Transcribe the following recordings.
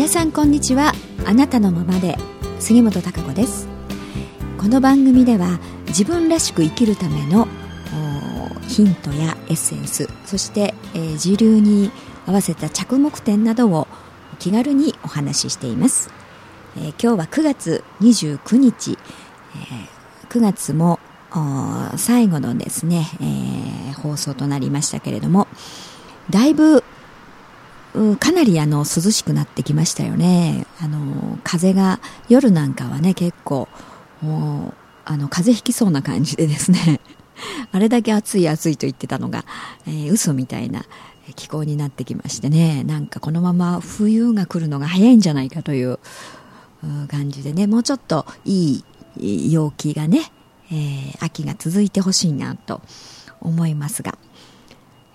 皆さんこんにちは。あなたのままで。杉本孝子です。この番組では自分らしく生きるためのヒントやエッセンスそして、えー、時流に合わせた着目点などを気軽にお話ししています、えー、今日は9月29日、えー、9月も最後のですね、えー、放送となりましたけれどもだいぶかなりあの涼しくなってきましたよね。あの風が夜なんかはね結構もうあの風邪ひきそうな感じでですね。あれだけ暑い暑いと言ってたのが、えー、嘘みたいな気候になってきましてね。なんかこのまま冬が来るのが早いんじゃないかという感じでね。もうちょっといい陽気がね、えー、秋が続いてほしいなと思いますが、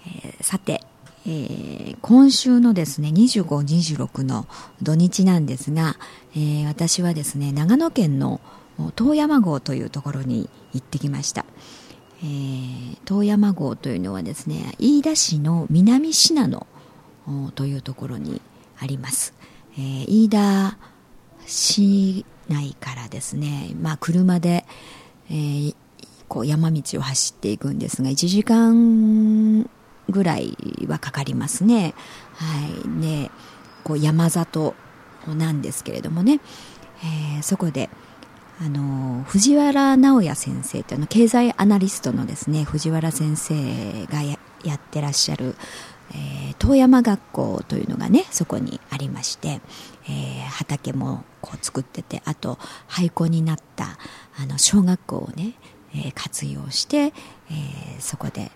えー、さてえー、今週のですね25、26の土日なんですが、えー、私はですね長野県の遠山郷というところに行ってきました、えー、遠山郷というのはですね飯田市の南信濃というところにあります、えー、飯田市内からですね、まあ、車で、えー、こう山道を走っていくんですが1時間ぐらいはかかりますね。はい。で、こう山里なんですけれどもね、えー、そこで、あの藤原直也先生というの経済アナリストのですね藤原先生がやってらっしゃる、えー、遠山学校というのがねそこにありまして、えー、畑もこう作っててあと廃校になったあの小学校をね、えー、活用して、えそこで、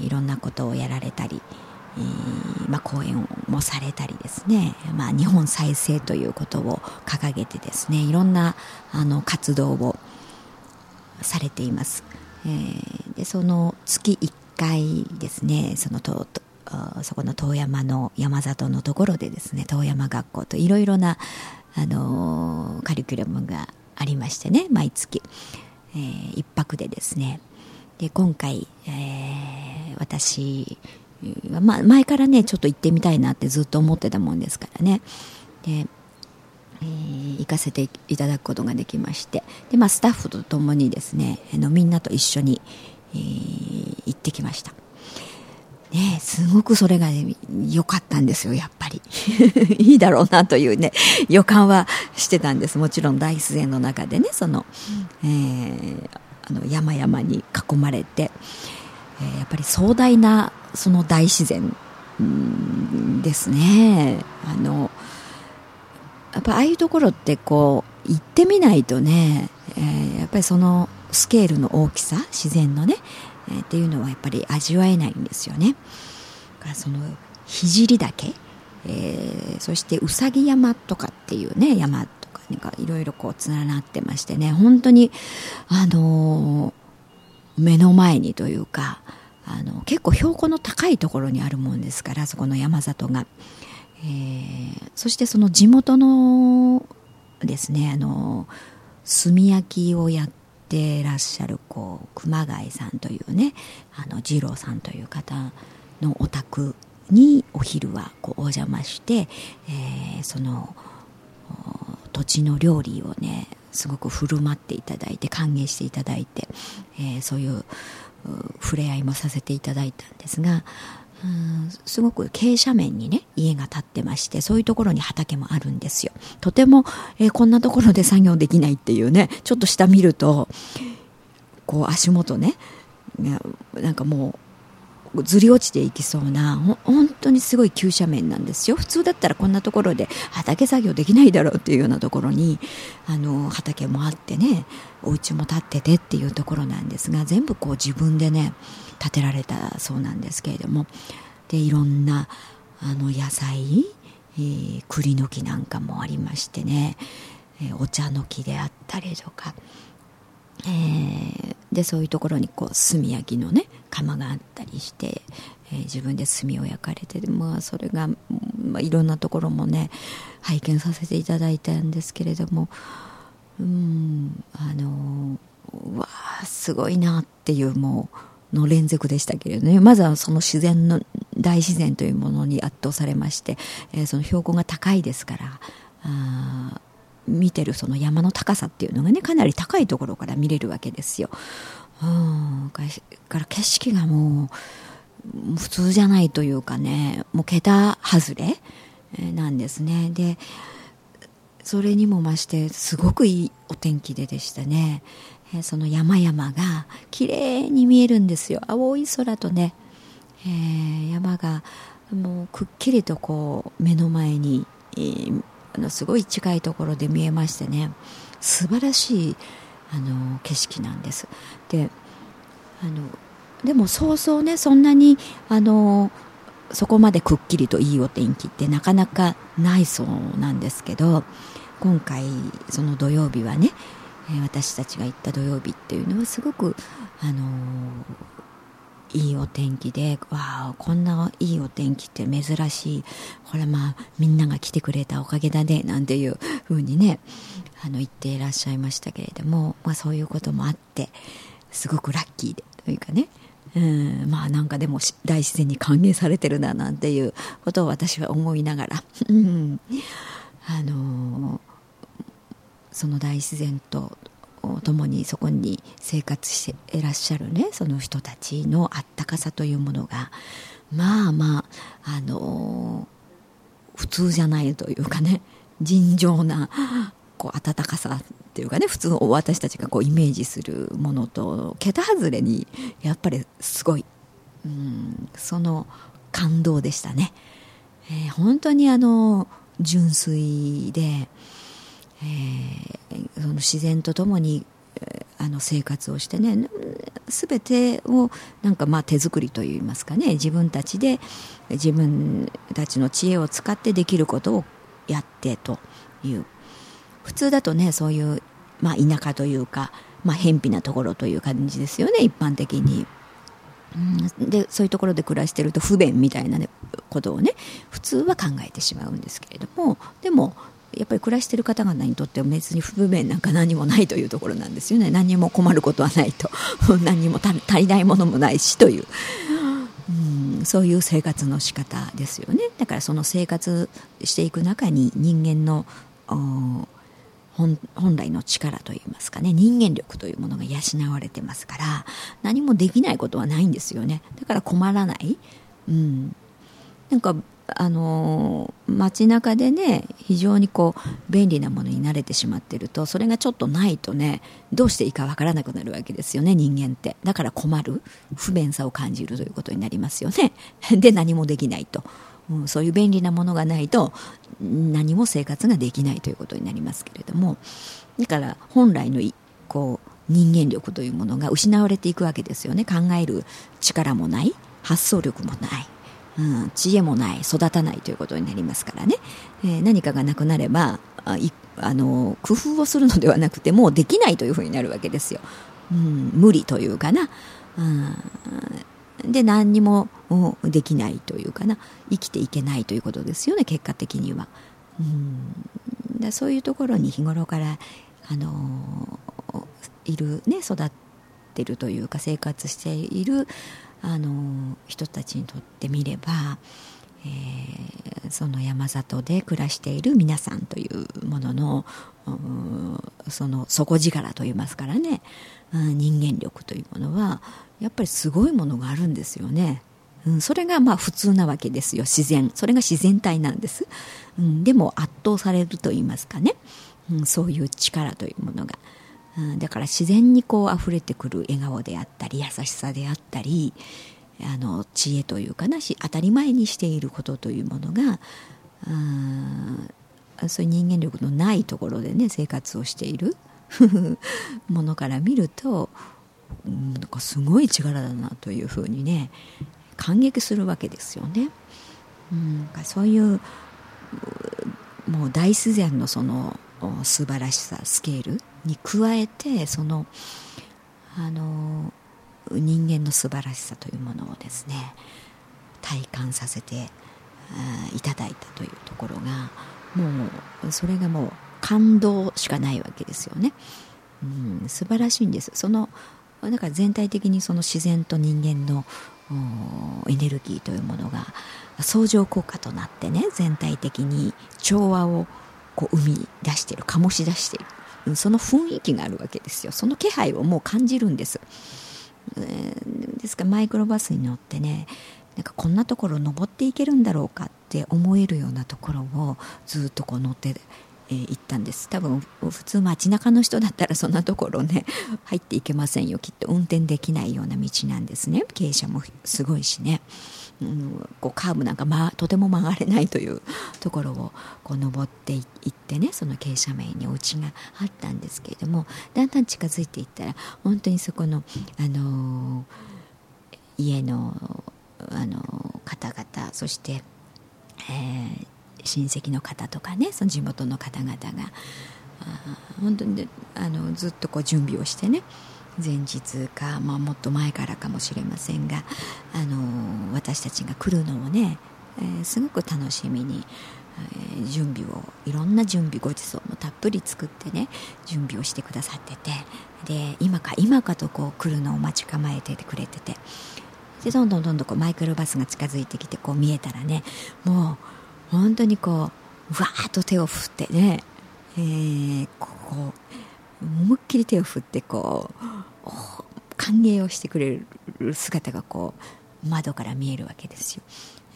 いろんなことをやられたり、まあ、講演もされたりですね、まあ、日本再生ということを掲げてですねいろんなあの活動をされています、えー、でその月1回ですねそのとそこの遠山の山里のところでですね遠山学校といろいろな、あのカリキュラムがありましてね毎月、えー、1泊でですねで今回、えー、私は、まあ、前からねちょっと行ってみたいなってずっと思ってたもんですからねで、えー、行かせていただくことができましてで、まあ、スタッフと共にですねあのみんなと一緒に、えー、行ってきましたね、すごくそれが良、ね、かったんですよ、やっぱり。いいだろうなというね、予感はしてたんです。もちろん大自然の中でね、その、えー、あの山々に囲まれて、えー、やっぱり壮大なその大自然ですね。あのやっぱああいうところってこう行ってみないとね、えー、やっぱりそのスケールの大きさ自然のね、えー、っていうのはやっぱり味わえないんですよね。からその聖岳、えー、そしてうさぎ山とかっていうね山なんかいろいろこう連なってましてね。本当にあの、目の前にというかあの結構標高の高いところにあるもんですからそこの山里が、えー、そしてその地元のですねあの炭焼きをやってらっしゃるこう熊谷さんというねあの二郎さんという方のお宅にお昼はこうお邪魔して、えー、その土地の料理をねすごく振る舞っていただいて歓迎していただいて、えー、そういう触れ合いもさせていただいたんですがうんすごく傾斜面にね家が建ってましてそういうところに畑もあるんですよ。とても、えー、こんなところで作業できないっていうねちょっと下見るとこう足元ねなんかもうずり落ちていきそうな本当にすごい急斜面なんですよ。普通だったらこんなところで畑作業できないだろうっていうようなところにあの畑もあってねお家も建っててっていうところなんですが全部こう自分でね建てられたそうなんですけれども。でいろんなあの野菜、えー、栗の木なんかもありましてね、えー、お茶の木であったりとかえー、でそういうところにこう炭焼きのね窯があったりして、えー、自分で炭を焼かれてまあそれが、まあ、いろんなところもね拝見させていただいたんですけれどもうんあのうわあすごいなっていうもうの連続でしたけれどねまずはその自然の大自然というものに圧倒されまして、えー、その標高が高いですからあ見てるその山の高さっていうのがねかなり高いところから見れるわけですよ。うん。から景色がもう普通じゃないというかねもう桁外れ？なんですね。でそれにも増してすごくいいお天気ででしたね。その山々が綺麗に見えるんですよ。青い空とね、えー、山がもうくっきりとこう目の前に、えー、あのすごい近いところで見えましてね。素晴らしいあの景色なんです。であのでもそうそうねそんなにあのそこまでくっきりといいお天気ってなかなかないそうなんですけど今回その土曜日はね私たちが行った土曜日っていうのはすごくあのいいお天気でわあこんないいお天気って珍しい。これまあみんなが来てくれたおかげだねなんていうふうにねあの言っていらっしゃいましたけれども、まあ、そういうこともあってすごくラッキーでというかね。うんまあなんかでも大自然に歓迎されてるななんていうことを私は思いながら、うん、あのその大自然と共にそこに生活していらっしゃるねその人たちのあったかさというものがまあまああの普通じゃないというかね尋常なこう温かさっていうかね普通私たちがこうイメージするものと桁外れにやっぱりすごい、うん、その感動でしたね。えー、本当にあの純粋で、えー、その自然とともにあの生活をしてね全てをなんかまあ手作りといいますかね自分たちで自分たちの知恵を使ってできることをやってという普通だとねそういう、まあ、田舎というか、まあ、偏僻なところという感じですよね一般的に。でそういうところで暮らしてると不便みたいな、ね、ことをね普通は考えてしまうんですけれどもでもやっぱり暮らしてる方々にとっては別に不便なんか何もないというところなんですよね。何も困ることはないと。何も足りないものもないしという、うん、そういう生活の仕方ですよね。だからその生活していく中に人間の本来の力といいますかね人間力というものが養われてますから何もできないことはないんですよね。だから困らない、うん、なんかあの街中でね非常にこう便利なものに慣れてしまっているとそれがちょっとないとねどうしていいかわからなくなるわけですよね人間って。だから困る。不便さを感じるということになりますよね。で何もできないと。うん、そういう便利なものがないと何も生活ができないということになりますけれども。だから本来のこう人間力というものが失われていくわけですよね。考える力もない発想力もない、うん、知恵もない育たないということになりますからね、えー、何かがなくなればあの工夫をするのではなくてもうできないというふうになるわけですよ、うん、無理というかな、うん、で何にもできないというかな生きていけないということですよね結果的には。うんだそういうところに日頃からあのいるね育ってるというか生活しているあの人たちにとってみれば、えー、その山里で暮らしている皆さんというもののその底力といいますからね、うん、人間力というものはやっぱりすごいものがあるんですよね。うん、それがまあ普通なわけですよ自然。それが自然体なんです、うん、でも圧倒されると言いますかね、うん、そういう力というものが、うん、だから自然にこう溢れてくる笑顔であったり優しさであったりあの知恵というかなし当たり前にしていることというものが、うん、そういう人間力のないところでね生活をしている ものから見るとなんかすごい力だなというふうにね感激するわけですよね。うん、そういうもう大自然のその素晴らしさスケールに加えてそのあの人間の素晴らしさというものをですね体感させていただいたというところがもうそれがもう感動しかないわけですよね。うん、素晴らしいんです。そのだから全体的にその自然と人間のエネルギーというものが相乗効果となってね全体的に調和をこう生み出している醸し出しているその雰囲気があるわけですよ。その気配をもう感じるんです、えー、ですからマイクロバスに乗ってねなんかこんなところ登っていけるんだろうかって思えるようなところをずっとこう乗って、えー、行ったんです。多分普通街中の人だったら そんなところね 入っていけませんよ。きっと運転できないような道なんですね。傾斜もすごいしね、うん、こうカーブなんか、ま、とても曲がれないというところをこう登っていってねその傾斜面にお家があったんですけれどもだんだん近づいていったら本当にそこの、あの、家のあの方々そして、えー、親戚の方とかねその地元の方々が本当にあのずっとこう準備をしてね前日か、まあ、もっと前からかもしれませんがあの私たちが来るのをね、えー、すごく楽しみに、えー、準備をいろんな準備ごちそうもたっぷり作ってね準備をしてくださっててで今か今かとこう来るのを待ち構えててくれててでどんどんどんどんこうマイクロバスが近づいてきてこう見えたらねもう本当にこうわーっと手を振ってね、えー、こう思いっきり手を振ってこう歓迎をしてくれる姿がこう窓から見えるわけですよ。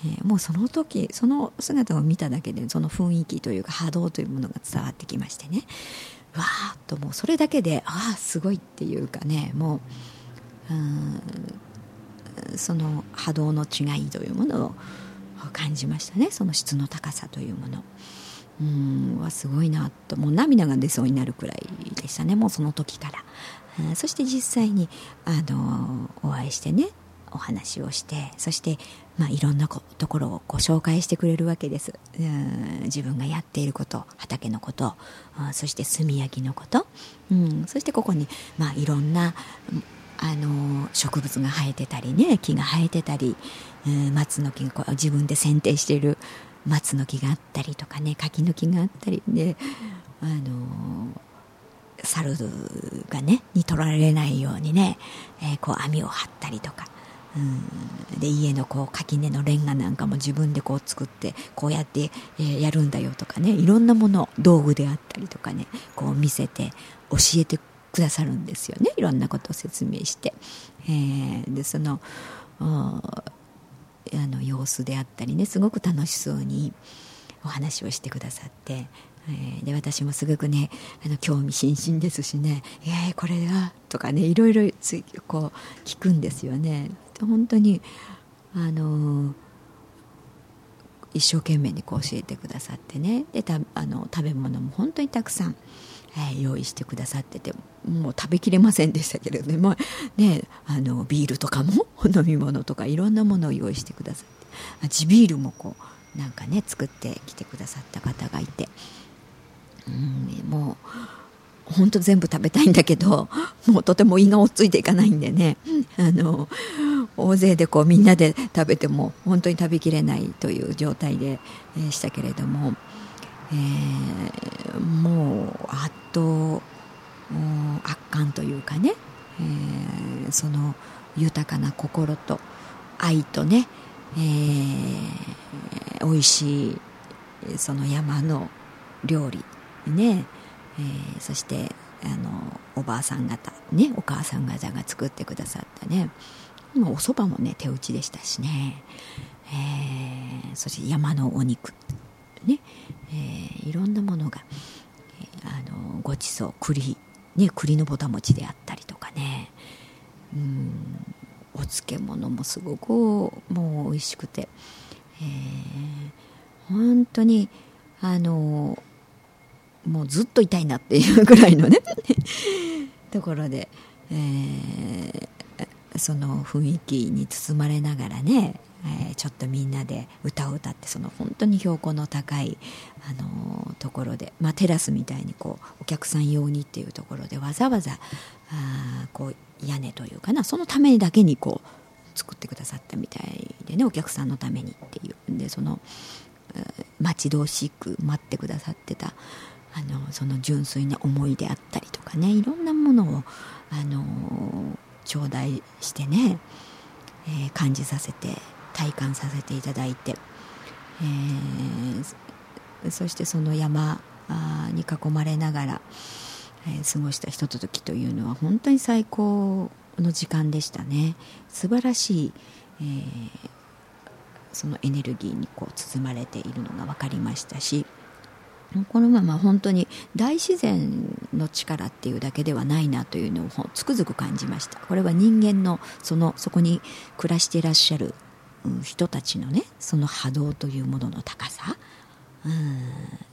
えー、もうその時その姿を見ただけでその雰囲気というか波動というものが伝わってきましてね。わーっともうそれだけでああすごいっていうかねもううんその波動の違いというものを感じましたね。その質の高さというもの。うんはすごいなともう涙が出そうになるくらいでしたねもうその時から、そして実際にあのお会いしてねお話をしてそして、まあ、いろんなこところをご紹介してくれるわけです。うん自分がやっていること畑のことそして炭焼きのこと、うん、そしてここに、まあ、いろんなあの植物が生えてたりね木が生えてたり、えー、松の木が自分で剪定している松の木があったりとかね柿の木があったりであの猿がねに取られないようにね、えー、こう網を張ったりとか。うん、で家のこう垣根のレンガなんかも自分でこう作ってこうやって、えー、やるんだよとかねいろんなもの道具であったりとかねこう見せて教えてくださるんですよねいろんなことを説明して、えー、でそのあの様子であったりねすごく楽しそうにお話をしてくださって、え、で私もすごくねあの興味津々ですしね「えー、これだ」とかねいろいろつこう聞くんですよね。本当にあの一生懸命にこう教えてくださってねでたあの食べ物も本当にたくさんえ、用意してくださっててもう食べきれませんでしたけれども、ね、あのビールとかも 飲み物とかいろんなものを用意してくださって。地ビールもこうなんかね作ってきてくださった方がいて、うん、もう本当全部食べたいんだけど もうとても胃が追っついていかないんでね。あの大勢でこうみんなで食べても本当に食べきれないという状態でしたけれども。えー、もう圧倒圧巻というかね、えー、その豊かな心と愛とね、えー、美味しいその山の料理ね、えー、そしてあのおばあさん方ねお母さん方が作ってくださったねお蕎麦もね手打ちでしたしね、えー、そして山のお肉。ね、えー、いろんなものが、えー、あのごちそう栗、ね、栗のぼた餅であったりとかね。うんお漬物もすごくもう美味しくて、えー、本当にあのもうずっといたいなっていうぐらいのね ところで、えー、その雰囲気に包まれながらねえー、ちょっとみんなで歌を歌ってその本当に標高の高い、あのー、ところで、まあ、テラスみたいにこうお客さん用にっていうところでわざわざあこう屋根というかなそのためにだけにこう作ってくださったみたいでねお客さんのためにっていうんでその待ち遠しく待ってくださってたあのその純粋な思いであったりとかねいろんなものをあの頂戴してね、えー、感じさせて体感させていただいて、えー、そしてその山に囲まれながら、えー、過ごしたひとときというのは本当に最高の時間でしたね。素晴らしい、えー、そのエネルギーにこう包まれているのが分かりましたしこのまま本当に大自然の力っていうだけではないなというのをつくづく感じました。これは人間のそのそこに暮らしていらっしゃる人たちのねその波動というものの高さ。うん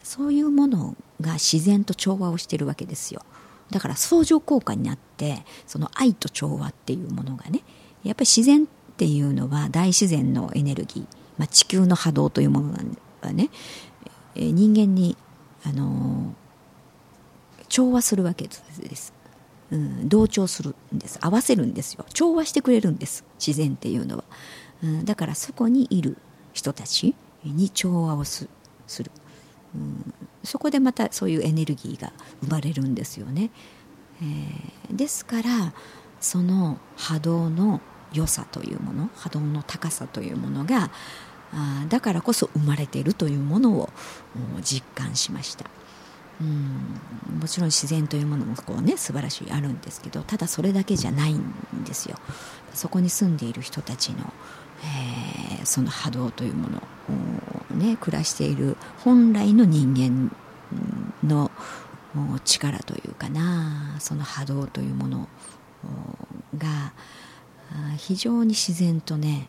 そういうものが自然と調和をしてるわけですよ。だから相乗効果になってその愛と調和っていうものがねやっぱり自然っていうのは大自然のエネルギー、まあ、地球の波動というものはね。人間にあの調和するわけです、うん、同調するんです。合わせるんですよ。調和してくれるんです。自然っていうのは、うん、だからそこにいる人たちに調和をする、うん、そこでまたそういうエネルギーが生まれるんですよね、えー、ですからその波動の良さというもの波動の高さというものがあだからこそ生まれているというものを実感しました。うんもちろん自然というものもこうね素晴らしいあるんですけどただそれだけじゃないんですよ。そこに住んでいる人たちの、えー、その波動というものをね暮らしている本来の人間の力というかなその波動というものが非常に自然とね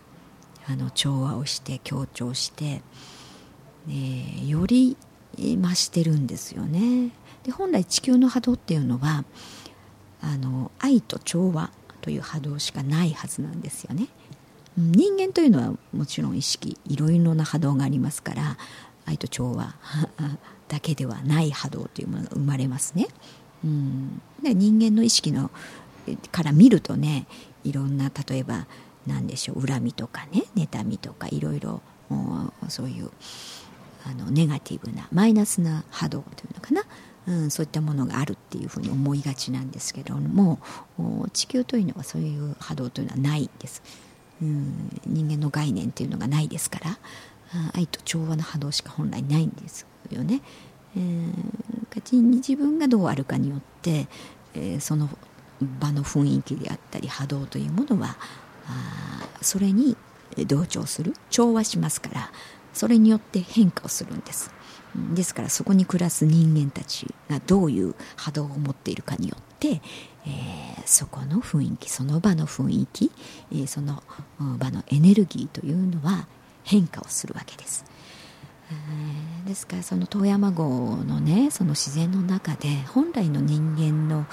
あの調和をして強調して、えー、より増してるんですよね。で本来地球の波動っていうのはあの愛と調和という波動しかないはずなんですよね。人間というのはもちろん意識いろいろな波動がありますから愛と調和 だけではない波動というものが生まれますね、うん、で人間の意識のから見るとねいろんな例えば何でしょう恨みとかね妬みとかいろいろそういうあのネガティブなマイナスな波動というのかな、うん、そういったものがあるっていうふうに思いがちなんですけども地球というのはそういう波動というのはないんです、うん、人間の概念というのがないですから愛と調和の波動しか本来ないんですよね、えー、自分がどうあるかによって、えー、その場の雰囲気であったり波動というものはあそれに同調する調和しますからそれによって変化をするんです。ですからそこに暮らす人間たちがどういう波動を持っているかによって、えー、そこの雰囲気その場の雰囲気、えー、その場のエネルギーというのは変化をするわけです。えー、ですからその遠山号のねその自然の中で本来の人間の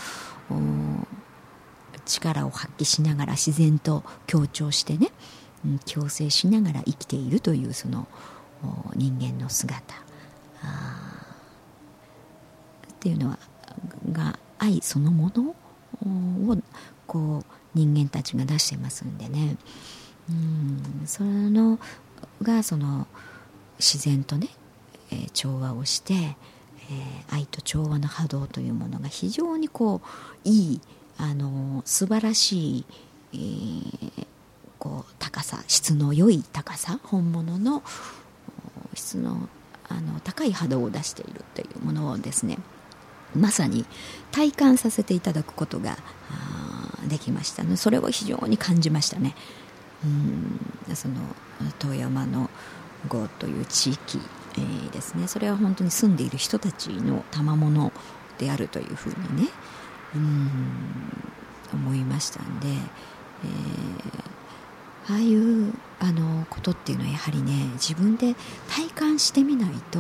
力を発揮しながら自然と協調してね、共生しながら生きているというその人間の姿っていうのはが愛そのものをこう人間たちが出してますん。でね、うん、そのがその自然とね、えー、調和をして、えー、愛と調和の波動というものが非常にこういいあの素晴らしい、えー、こう高さ質の良い高さ本物の質のあの高い波動を出しているというものをですねまさに体感させていただくことができましたね。それを非常に感じましたね。うん。その遠山の郷という地域、えー、ですね。それは本当に住んでいる人たちの賜物であるというふうにねうん思いましたんで、えー、ああいうあのことっていうのはやはりね自分で体感してみないと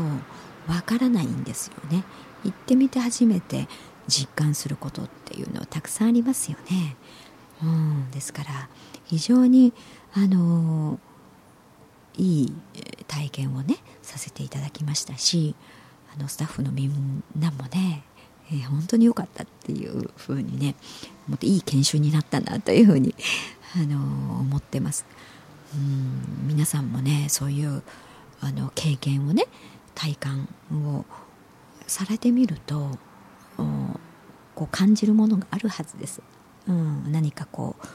わからないんですよね。行ってみて初めて実感することっていうのはたくさんありますよね、うん、ですから非常にあのいい体験をねさせていただきましたしあのスタッフのみんなもねえー、本当に良かったっていうふうにねもっといい研修になったなというふうに、あの、思ってます。うん。皆さんもねそういうあの経験をね体感をされてみるとこう感じるものがあるはずです、うん、何かこう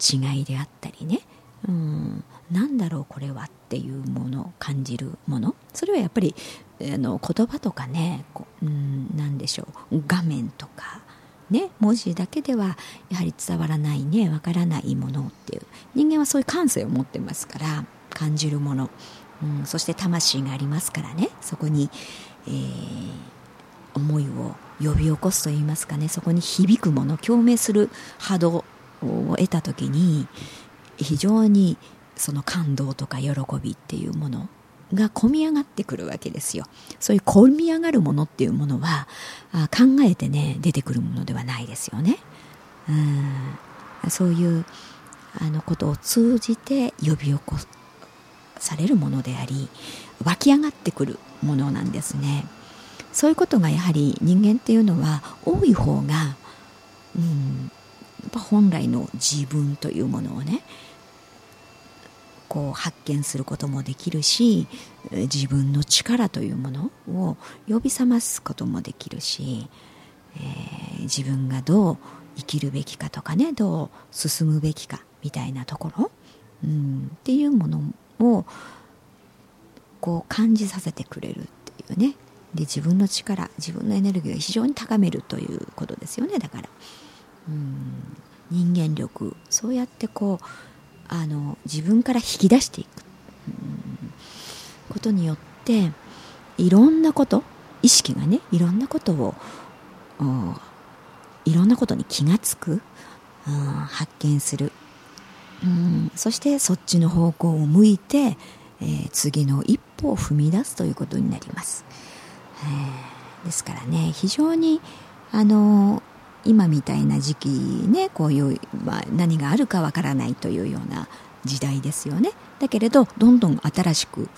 違いであったりね、うん、なんだろうこれはっていうもの感じるもの。それはやっぱりあの言葉とかねこう、うん、何でしょう。画面とか、ね、文字だけではやはり伝わらないねわからないものっていう。人間はそういう感性を持ってますから感じるもの、うん、そして魂がありますからね。そこに、えー、思いを呼び起こすといいますかねそこに響くもの共鳴する波動を得た時に非常にその感動とか喜びっていうものが込み上がってくるわけですよ。そういう込み上がるものっていうものはあ考えてね出てくるものではないですよね。うん。そういうあのことを通じて呼び起こされるものであり湧き上がってくるものなんですね。そういうことがやはり人間っていうのは多い方が、うん、やっぱ本来の自分というものをねこう発見することもできるし自分の力というものを呼び覚ますこともできるし、えー、自分がどう生きるべきかとかねどう進むべきかみたいなところ、うん、っていうものをこう感じさせてくれるっていうね。で自分の力自分のエネルギーを非常に高めるということですよね。だから、うん、人間力。そうやってこうあの自分から引き出していく、ことによっていろんなこと意識がねいろんなことをいろんなことに気がつく、うん、発見する、うん、そしてそっちの方向を向いて、えー、次の一歩を踏み出すということになります、えー、ですからね非常にあの今みたいな時期ねこういう、まあ、何があるかわからないというような時代ですよね。だけれどどんどん新しく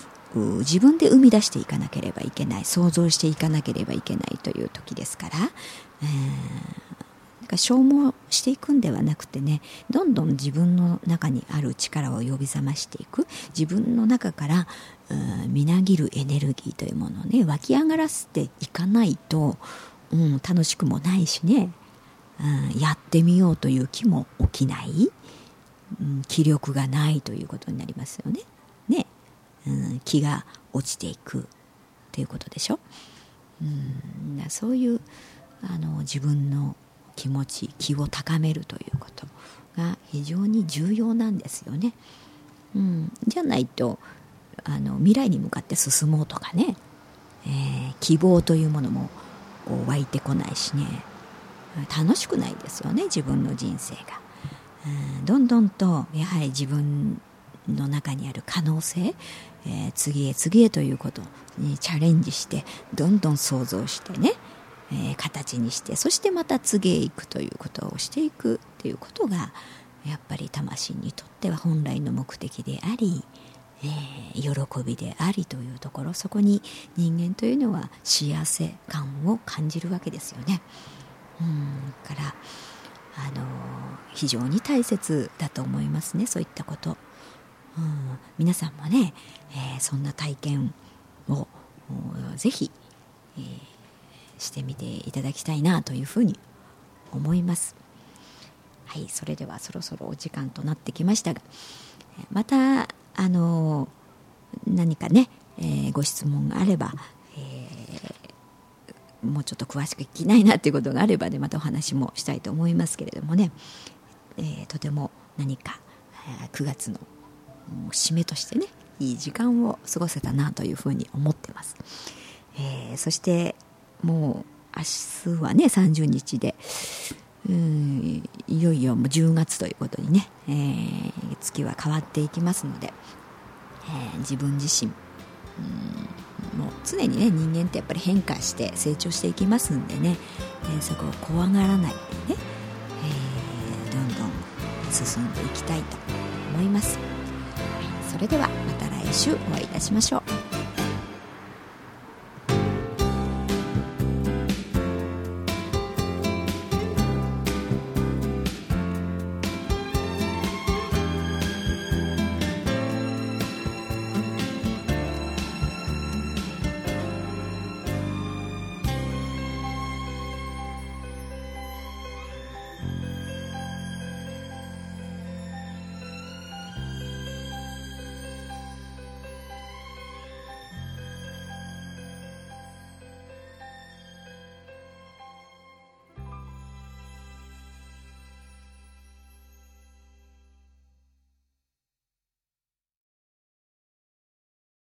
自分で生み出していかなければいけない想像していかなければいけないという時ですから、えー、消耗していくんではなくてねどんどん自分の中にある力を呼び覚ましていく自分の中からみなぎるエネルギーというものをね湧き上がらせていかないと、うん、楽しくもないしねうん、やってみようという気も起きない、うん、気力がないということになりますよね。ね、うん、気が落ちていくということでしょ。うん、そういうあの自分の気持ち気を高めるということが非常に重要なんですよね。うん、じゃないとあの未来に向かって進もうとかね、えー、希望というものもこう湧いてこないしね。楽しくないですよね自分の人生が、うん、どんどんとやはり自分の中にある可能性、えー、次へ次へということにチャレンジしてどんどん想像してね、えー、形にしてそしてまた次へ行くということをしていくということがやっぱり魂にとっては本来の目的であり、えー、喜びでありというところそこに人間というのは幸せ感を感じるわけですよね。うんからあの非常に大切だと思いますねそういったこと、うん、皆さんもね、えー、そんな体験をぜひ、えー、してみていただきたいなというふうに思います。はいそれではそろそろお時間となってきましたがまたあの何かね、えー、ご質問があればえもうちょっと詳しく聞きないなっていうことがあればねまたお話もしたいと思いますけれどもね、えー、とても何か、え、9月の締めとしてねいい時間を過ごせたなというふうに思ってます、えー、そしてもう明日はね30日で。うんいよいよもう10月ということにね、えー、月は変わっていきますので、えー、自分自身。うもう常にね人間ってやっぱり変化して成長していきますんでね、えー、そこを怖がらないでね、えー、どんどん進んでいきたいと思います。それではまた来週お会いいたしましょう。